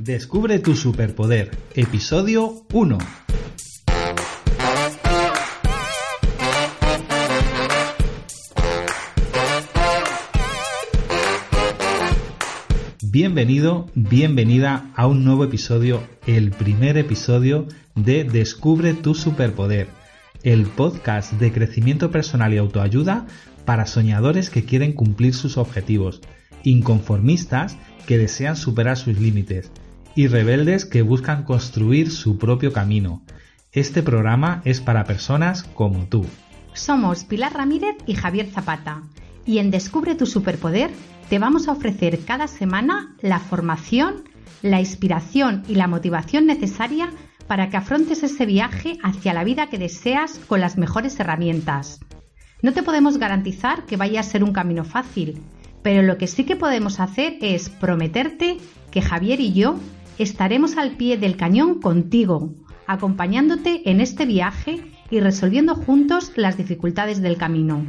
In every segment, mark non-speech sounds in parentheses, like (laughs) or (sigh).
Descubre tu superpoder, episodio 1. Bienvenido, bienvenida a un nuevo episodio, el primer episodio de Descubre tu superpoder, el podcast de crecimiento personal y autoayuda para soñadores que quieren cumplir sus objetivos, inconformistas que desean superar sus límites y rebeldes que buscan construir su propio camino. Este programa es para personas como tú. Somos Pilar Ramírez y Javier Zapata y en Descubre tu Superpoder te vamos a ofrecer cada semana la formación, la inspiración y la motivación necesaria para que afrontes ese viaje hacia la vida que deseas con las mejores herramientas. No te podemos garantizar que vaya a ser un camino fácil, pero lo que sí que podemos hacer es prometerte que Javier y yo estaremos al pie del cañón contigo, acompañándote en este viaje y resolviendo juntos las dificultades del camino.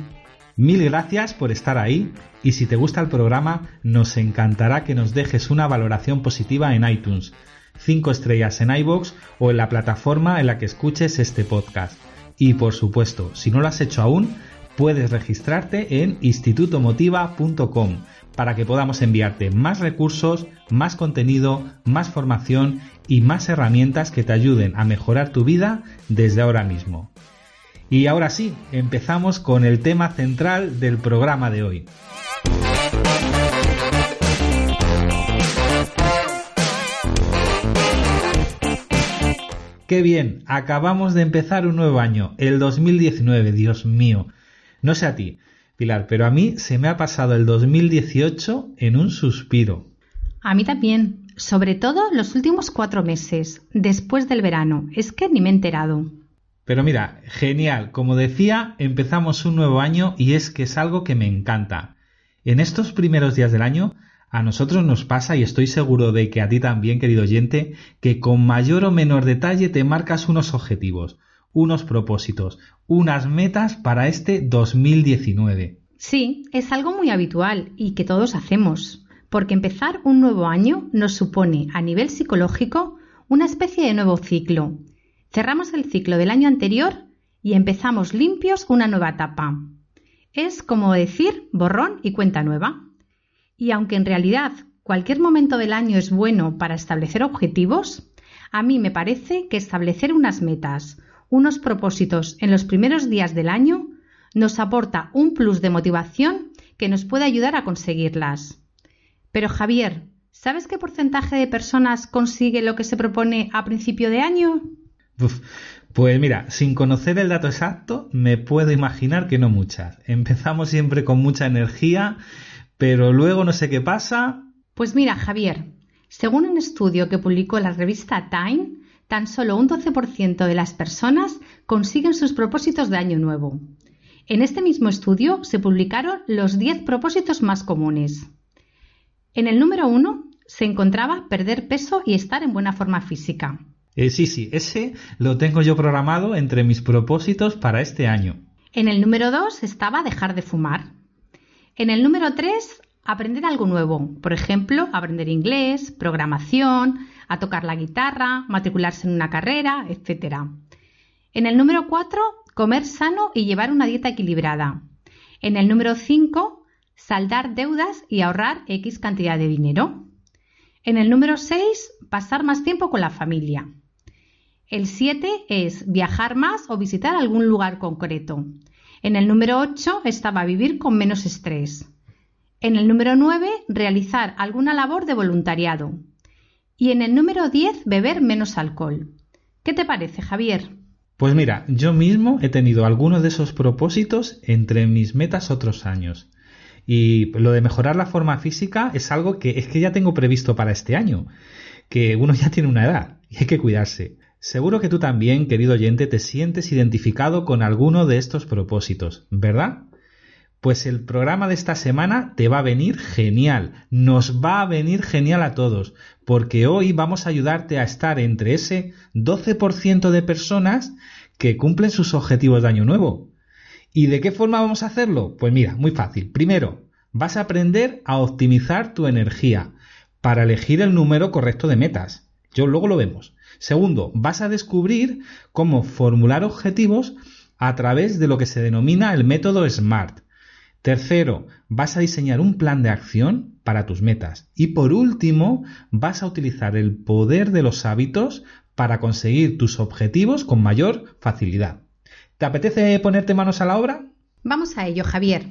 Mil gracias por estar ahí y si te gusta el programa nos encantará que nos dejes una valoración positiva en iTunes, 5 estrellas en iBox o en la plataforma en la que escuches este podcast. Y por supuesto, si no lo has hecho aún, puedes registrarte en institutomotiva.com para que podamos enviarte más recursos, más contenido, más formación y más herramientas que te ayuden a mejorar tu vida desde ahora mismo. Y ahora sí, empezamos con el tema central del programa de hoy. Qué bien, acabamos de empezar un nuevo año, el 2019, Dios mío. No sé a ti, Pilar, pero a mí se me ha pasado el 2018 en un suspiro. A mí también, sobre todo los últimos cuatro meses, después del verano. Es que ni me he enterado. Pero mira, genial. Como decía, empezamos un nuevo año y es que es algo que me encanta. En estos primeros días del año, a nosotros nos pasa, y estoy seguro de que a ti también, querido oyente, que con mayor o menor detalle te marcas unos objetivos, unos propósitos, unas metas para este 2019. Sí, es algo muy habitual y que todos hacemos, porque empezar un nuevo año nos supone, a nivel psicológico, una especie de nuevo ciclo. Cerramos el ciclo del año anterior y empezamos limpios una nueva etapa. Es como decir borrón y cuenta nueva. Y aunque en realidad cualquier momento del año es bueno para establecer objetivos, a mí me parece que establecer unas metas, unos propósitos en los primeros días del año nos aporta un plus de motivación que nos puede ayudar a conseguirlas. Pero Javier, ¿sabes qué porcentaje de personas consigue lo que se propone a principio de año? pues mira, sin conocer el dato exacto, me puedo imaginar que no muchas. Empezamos siempre con mucha energía, pero luego no sé qué pasa. Pues mira, Javier, según un estudio que publicó la revista Time, tan solo un 12% de las personas consiguen sus propósitos de año nuevo. En este mismo estudio se publicaron los 10 propósitos más comunes. En el número 1 se encontraba perder peso y estar en buena forma física. Eh, sí, sí, ese lo tengo yo programado entre mis propósitos para este año. En el número 2 estaba dejar de fumar. En el número 3, aprender algo nuevo. Por ejemplo, aprender inglés, programación, a tocar la guitarra, matricularse en una carrera, etc. En el número 4, comer sano y llevar una dieta equilibrada. En el número 5, saldar deudas y ahorrar X cantidad de dinero. En el número 6, pasar más tiempo con la familia. El 7 es viajar más o visitar algún lugar concreto. En el número 8 estaba vivir con menos estrés. En el número 9, realizar alguna labor de voluntariado. Y en el número 10, beber menos alcohol. ¿Qué te parece, Javier? Pues mira, yo mismo he tenido algunos de esos propósitos entre mis metas otros años. Y lo de mejorar la forma física es algo que es que ya tengo previsto para este año, que uno (laughs) ya tiene una edad y hay que cuidarse. Seguro que tú también, querido oyente, te sientes identificado con alguno de estos propósitos, ¿verdad? Pues el programa de esta semana te va a venir genial, nos va a venir genial a todos, porque hoy vamos a ayudarte a estar entre ese 12% de personas que cumplen sus objetivos de año nuevo. ¿Y de qué forma vamos a hacerlo? Pues mira, muy fácil. Primero, vas a aprender a optimizar tu energía para elegir el número correcto de metas. Yo luego lo vemos. Segundo, vas a descubrir cómo formular objetivos a través de lo que se denomina el método SMART. Tercero, vas a diseñar un plan de acción para tus metas. Y por último, vas a utilizar el poder de los hábitos para conseguir tus objetivos con mayor facilidad. ¿Te apetece ponerte manos a la obra? Vamos a ello, Javier.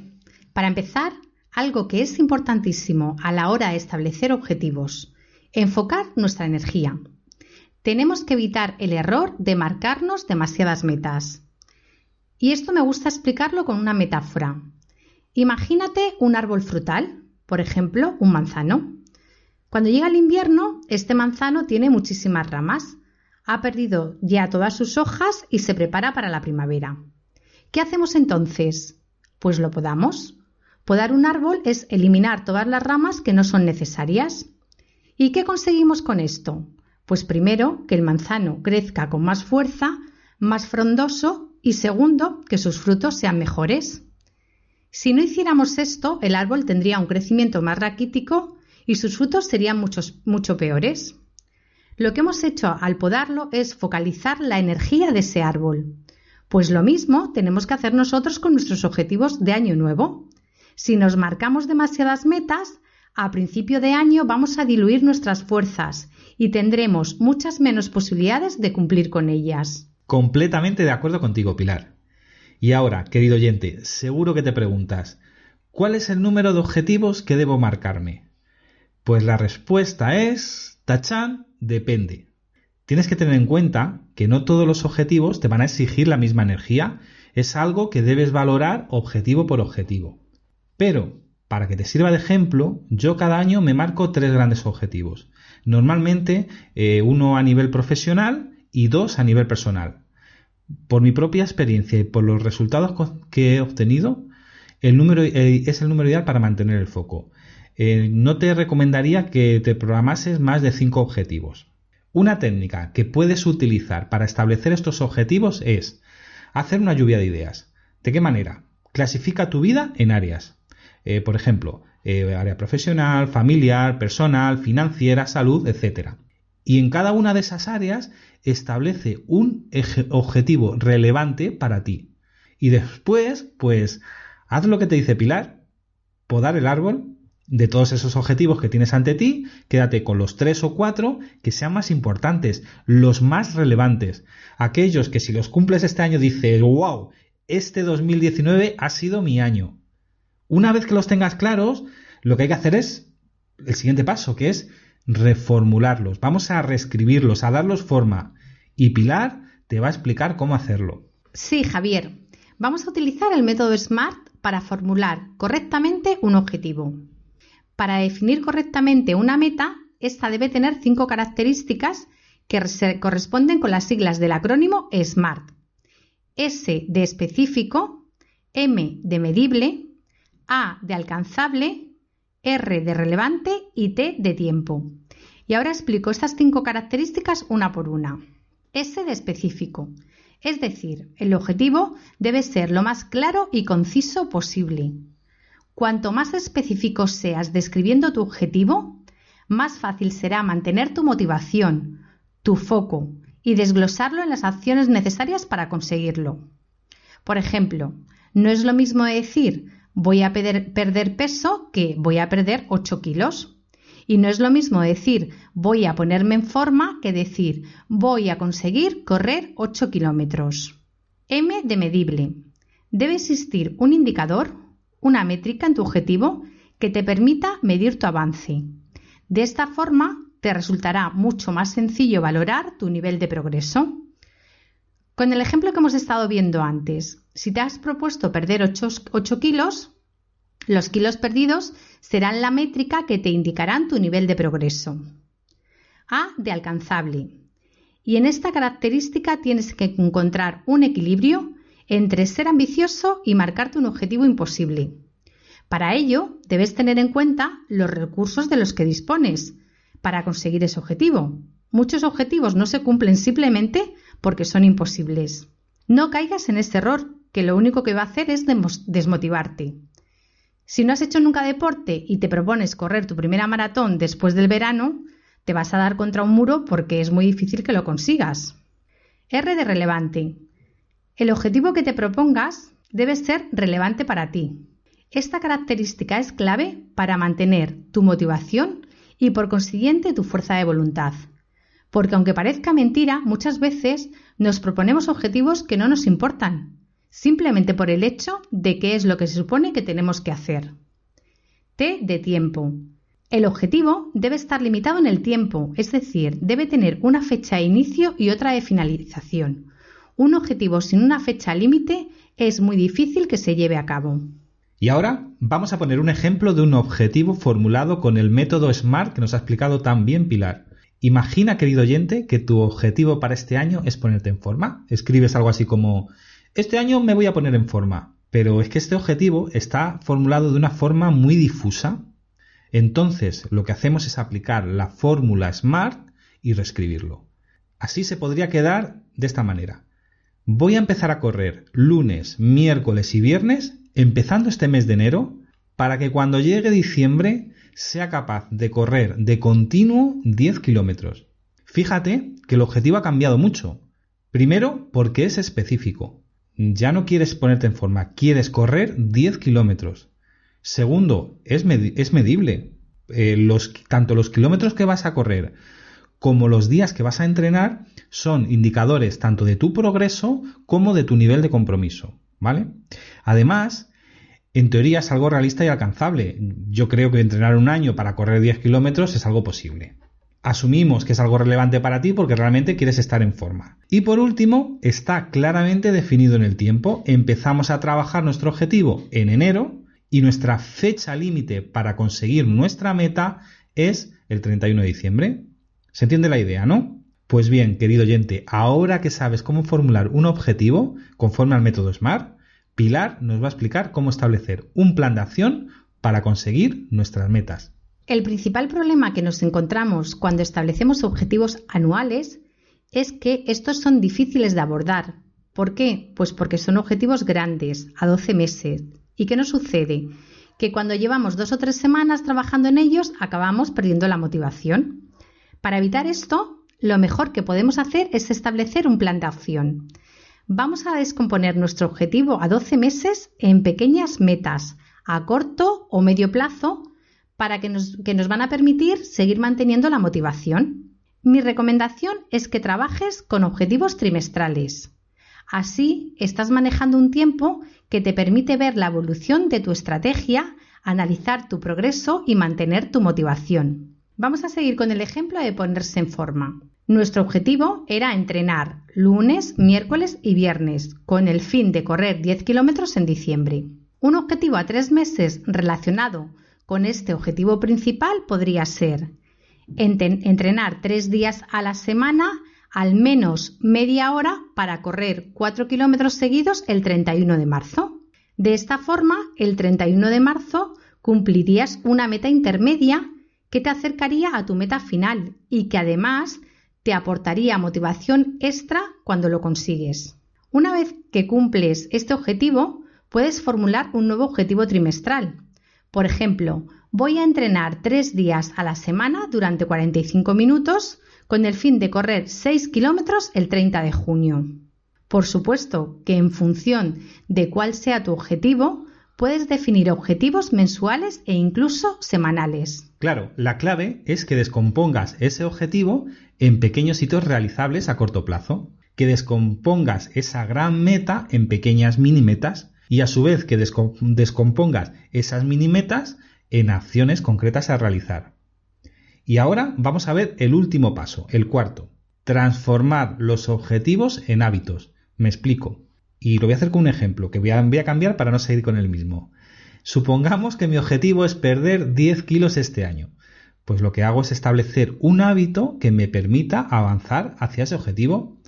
Para empezar, algo que es importantísimo a la hora de establecer objetivos, enfocar nuestra energía tenemos que evitar el error de marcarnos demasiadas metas. Y esto me gusta explicarlo con una metáfora. Imagínate un árbol frutal, por ejemplo, un manzano. Cuando llega el invierno, este manzano tiene muchísimas ramas. Ha perdido ya todas sus hojas y se prepara para la primavera. ¿Qué hacemos entonces? Pues lo podamos. Podar un árbol es eliminar todas las ramas que no son necesarias. ¿Y qué conseguimos con esto? Pues primero, que el manzano crezca con más fuerza, más frondoso y segundo, que sus frutos sean mejores. Si no hiciéramos esto, el árbol tendría un crecimiento más raquítico y sus frutos serían mucho peores. Lo que hemos hecho al podarlo es focalizar la energía de ese árbol. Pues lo mismo tenemos que hacer nosotros con nuestros objetivos de año nuevo. Si nos marcamos demasiadas metas, a principio de año vamos a diluir nuestras fuerzas y tendremos muchas menos posibilidades de cumplir con ellas. Completamente de acuerdo contigo, Pilar. Y ahora, querido oyente, seguro que te preguntas, ¿cuál es el número de objetivos que debo marcarme? Pues la respuesta es, tachan, depende. Tienes que tener en cuenta que no todos los objetivos te van a exigir la misma energía, es algo que debes valorar objetivo por objetivo. Pero para que te sirva de ejemplo, yo cada año me marco tres grandes objetivos. Normalmente eh, uno a nivel profesional y dos a nivel personal. Por mi propia experiencia y por los resultados que he obtenido, el número, eh, es el número ideal para mantener el foco. Eh, no te recomendaría que te programases más de cinco objetivos. Una técnica que puedes utilizar para establecer estos objetivos es hacer una lluvia de ideas. ¿De qué manera? Clasifica tu vida en áreas. Eh, por ejemplo, área profesional, familiar, personal, financiera, salud, etc. Y en cada una de esas áreas establece un objetivo relevante para ti. Y después, pues, haz lo que te dice Pilar, podar el árbol de todos esos objetivos que tienes ante ti, quédate con los tres o cuatro que sean más importantes, los más relevantes, aquellos que si los cumples este año dices, wow, este 2019 ha sido mi año. Una vez que los tengas claros, lo que hay que hacer es el siguiente paso, que es reformularlos. Vamos a reescribirlos, a darlos forma. Y Pilar te va a explicar cómo hacerlo. Sí, Javier. Vamos a utilizar el método SMART para formular correctamente un objetivo. Para definir correctamente una meta, esta debe tener cinco características que se corresponden con las siglas del acrónimo SMART. S de específico, M de medible, a de alcanzable, R de relevante y T de tiempo. Y ahora explico estas cinco características una por una. S de específico. Es decir, el objetivo debe ser lo más claro y conciso posible. Cuanto más específico seas describiendo tu objetivo, más fácil será mantener tu motivación, tu foco y desglosarlo en las acciones necesarias para conseguirlo. Por ejemplo, no es lo mismo decir voy a perder, peso que voy a perder 8 kilos. Y no es lo mismo decir voy a ponerme en forma que decir voy a conseguir correr 8 kilómetros. M de medible. Debe existir un indicador, una métrica en tu objetivo que te permita medir tu avance. De esta forma te resultará mucho más sencillo valorar tu nivel de progreso. Con el ejemplo que hemos estado viendo antes, si te has propuesto perder 8, kilos, Los kilos perdidos serán la métrica que te indicarán tu nivel de progreso. A de alcanzable. Y en esta característica tienes que encontrar un equilibrio entre ser ambicioso y marcarte un objetivo imposible. Para ello, debes tener en cuenta los recursos de los que dispones para conseguir ese objetivo. Muchos objetivos no se cumplen simplemente porque son imposibles. No caigas en este error, que lo único que va a hacer es desmotivarte. Si no has hecho nunca deporte y te propones correr tu primera maratón después del verano, te vas a dar contra un muro porque es muy difícil que lo consigas. R de relevante. El objetivo que te propongas debe ser relevante para ti. Esta característica es clave para mantener tu motivación y por consiguiente tu fuerza de voluntad. Porque aunque parezca mentira, muchas veces nos proponemos objetivos que no nos importan, simplemente por el hecho de que es lo que se supone que tenemos que hacer. T de tiempo. El objetivo debe estar limitado en el tiempo, es decir, debe tener una fecha de inicio y otra de finalización. Un objetivo sin una fecha límite es muy difícil que se lleve a cabo. Y ahora vamos a poner un ejemplo de un objetivo formulado con el método SMART que nos ha explicado tan bien Pilar. Imagina, querido oyente, que tu objetivo para este año es ponerte en forma. Escribes algo así como, este año me voy a poner en forma. Pero es que este objetivo está formulado de una forma muy difusa. Entonces, lo que hacemos es aplicar la fórmula SMART y reescribirlo. Así se podría quedar de esta manera. Voy a empezar a correr lunes, miércoles y viernes, empezando este mes de enero, para que cuando llegue diciembre sea capaz de correr de continuo 10 kilómetros. Fíjate que el objetivo ha cambiado mucho. Primero, porque es específico. Ya no quieres ponerte en forma, quieres correr 10 kilómetros. Segundo, es, medible. Eh, los, tanto los kilómetros que vas a correr como los días que vas a entrenar son indicadores tanto de tu progreso como de tu nivel de compromiso. ¿Vale? Además, en teoría es algo realista y alcanzable. Yo creo que entrenar un año para correr 10 kilómetros es algo posible. Asumimos que es algo relevante para ti porque realmente quieres estar en forma. Y por último, está claramente definido en el tiempo. Empezamos a trabajar nuestro objetivo en enero y nuestra fecha límite para conseguir nuestra meta es el 31 de diciembre. ¿Se entiende la idea, no? Pues bien, querido oyente, ahora que sabes cómo formular un objetivo conforme al método SMART, Pilar nos va a explicar cómo establecer un plan de acción para conseguir nuestras metas. El principal problema que nos encontramos cuando establecemos objetivos anuales es que estos son difíciles de abordar. ¿Por qué? Pues porque son objetivos grandes, a 12 meses. ¿Y qué nos sucede? Que cuando llevamos dos o tres semanas trabajando en ellos acabamos perdiendo la motivación. Para evitar esto, lo mejor que podemos hacer es establecer un plan de acción vamos a descomponer nuestro objetivo a 12 meses en pequeñas metas a corto o medio plazo para que nos, van a permitir seguir manteniendo la motivación. Mi recomendación es que trabajes con objetivos trimestrales. Así estás manejando un tiempo que te permite ver la evolución de tu estrategia, analizar tu progreso y mantener tu motivación. Vamos a seguir con el ejemplo de ponerse en forma. Nuestro objetivo era entrenar lunes, miércoles y viernes, con el fin de correr 10 kilómetros en diciembre. Un objetivo a tres meses relacionado con este objetivo principal podría ser entrenar tres días a la semana al menos media hora para correr 4 kilómetros seguidos el 31 de marzo. De esta forma, el 31 de marzo cumplirías una meta intermedia que te acercaría a tu meta final y que además te aportaría motivación extra cuando lo consigues. Una vez que cumples este objetivo, puedes formular un nuevo objetivo trimestral. Por ejemplo, voy a entrenar tres días a la semana durante 45 minutos con el fin de correr 6 kilómetros el 30 de junio. Por supuesto que en función de cuál sea tu objetivo, puedes definir objetivos mensuales e incluso semanales. Claro, la clave es que descompongas ese objetivo en pequeños hitos realizables a corto plazo, que descompongas esa gran meta en pequeñas mini metas y a su vez que descompongas esas mini metas en acciones concretas a realizar. Y ahora vamos a ver el último paso, el cuarto. Transformar los objetivos en hábitos. Me explico. Y lo voy a hacer con un ejemplo que voy a, cambiar para no seguir con el mismo. Supongamos que mi objetivo es perder 10 kilos este año. Pues lo que hago es establecer un hábito que me permita avanzar hacia ese objetivo.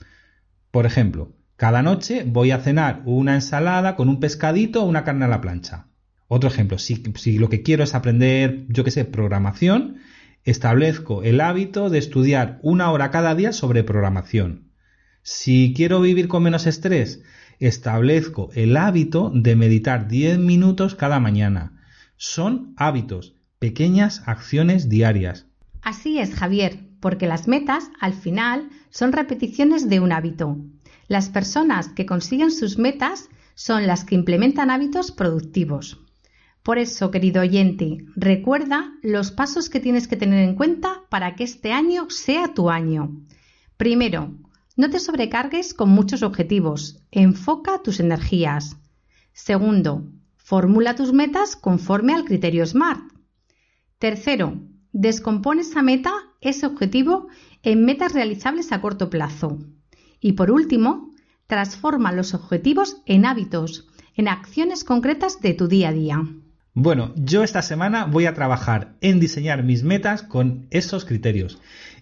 Por ejemplo, cada noche voy a cenar una ensalada con un pescadito o una carne a la plancha. Otro ejemplo, si, lo que quiero es aprender, yo qué sé, programación, establezco el hábito de estudiar una hora cada día sobre programación. Si quiero vivir con menos estrés, establezco el hábito de meditar 10 minutos cada mañana. Son hábitos, pequeñas acciones diarias. Así es, Javier, porque las metas, al final, son repeticiones de un hábito. Las personas que consiguen sus metas son las que implementan hábitos productivos. Por eso, querido oyente, recuerda los pasos que tienes que tener en cuenta para que este año sea tu año. Primero, no te sobrecargues con muchos objetivos, enfoca tus energías. Segundo, formula tus metas conforme al criterio SMART. Tercero, descompone esa meta, ese objetivo, en metas realizables a corto plazo. Y por último, transforma los objetivos en hábitos, en acciones concretas de tu día a día. Bueno, yo esta semana voy a trabajar en diseñar mis metas con esos criterios.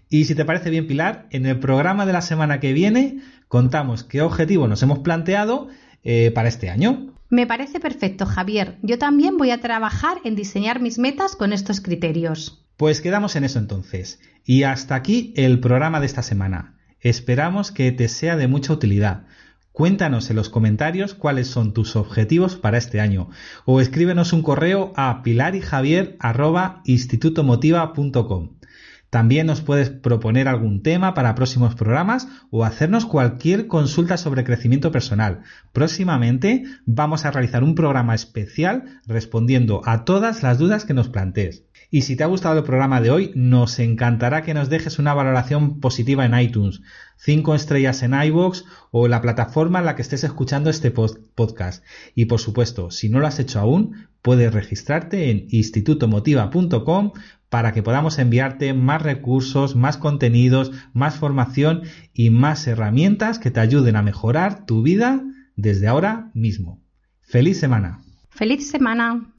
Y si te parece bien, Pilar, en el programa de la semana que viene contamos qué objetivo nos hemos planteado eh, para este año. Me parece perfecto, Javier. Yo también voy a trabajar en diseñar mis metas con estos criterios. Pues quedamos en eso entonces. Y hasta aquí el programa de esta semana. Esperamos que te sea de mucha utilidad. Cuéntanos en los comentarios cuáles son tus objetivos para este año o escríbenos un correo a pilarijavier.institutomotiva.com. También nos puedes proponer algún tema para próximos programas o hacernos cualquier consulta sobre crecimiento personal. Próximamente vamos a realizar un programa especial respondiendo a todas las dudas que nos plantees. Y si te ha gustado el programa de hoy, nos encantará que nos dejes una valoración positiva en iTunes, 5 estrellas en iVoox o la plataforma en la que estés escuchando este podcast. Y por supuesto, si no lo has hecho aún, puedes registrarte en institutomotiva.com para que podamos enviarte más recursos, más contenidos, más formación y más herramientas que te ayuden a mejorar tu vida desde ahora mismo. ¡Feliz semana! ¡Feliz semana!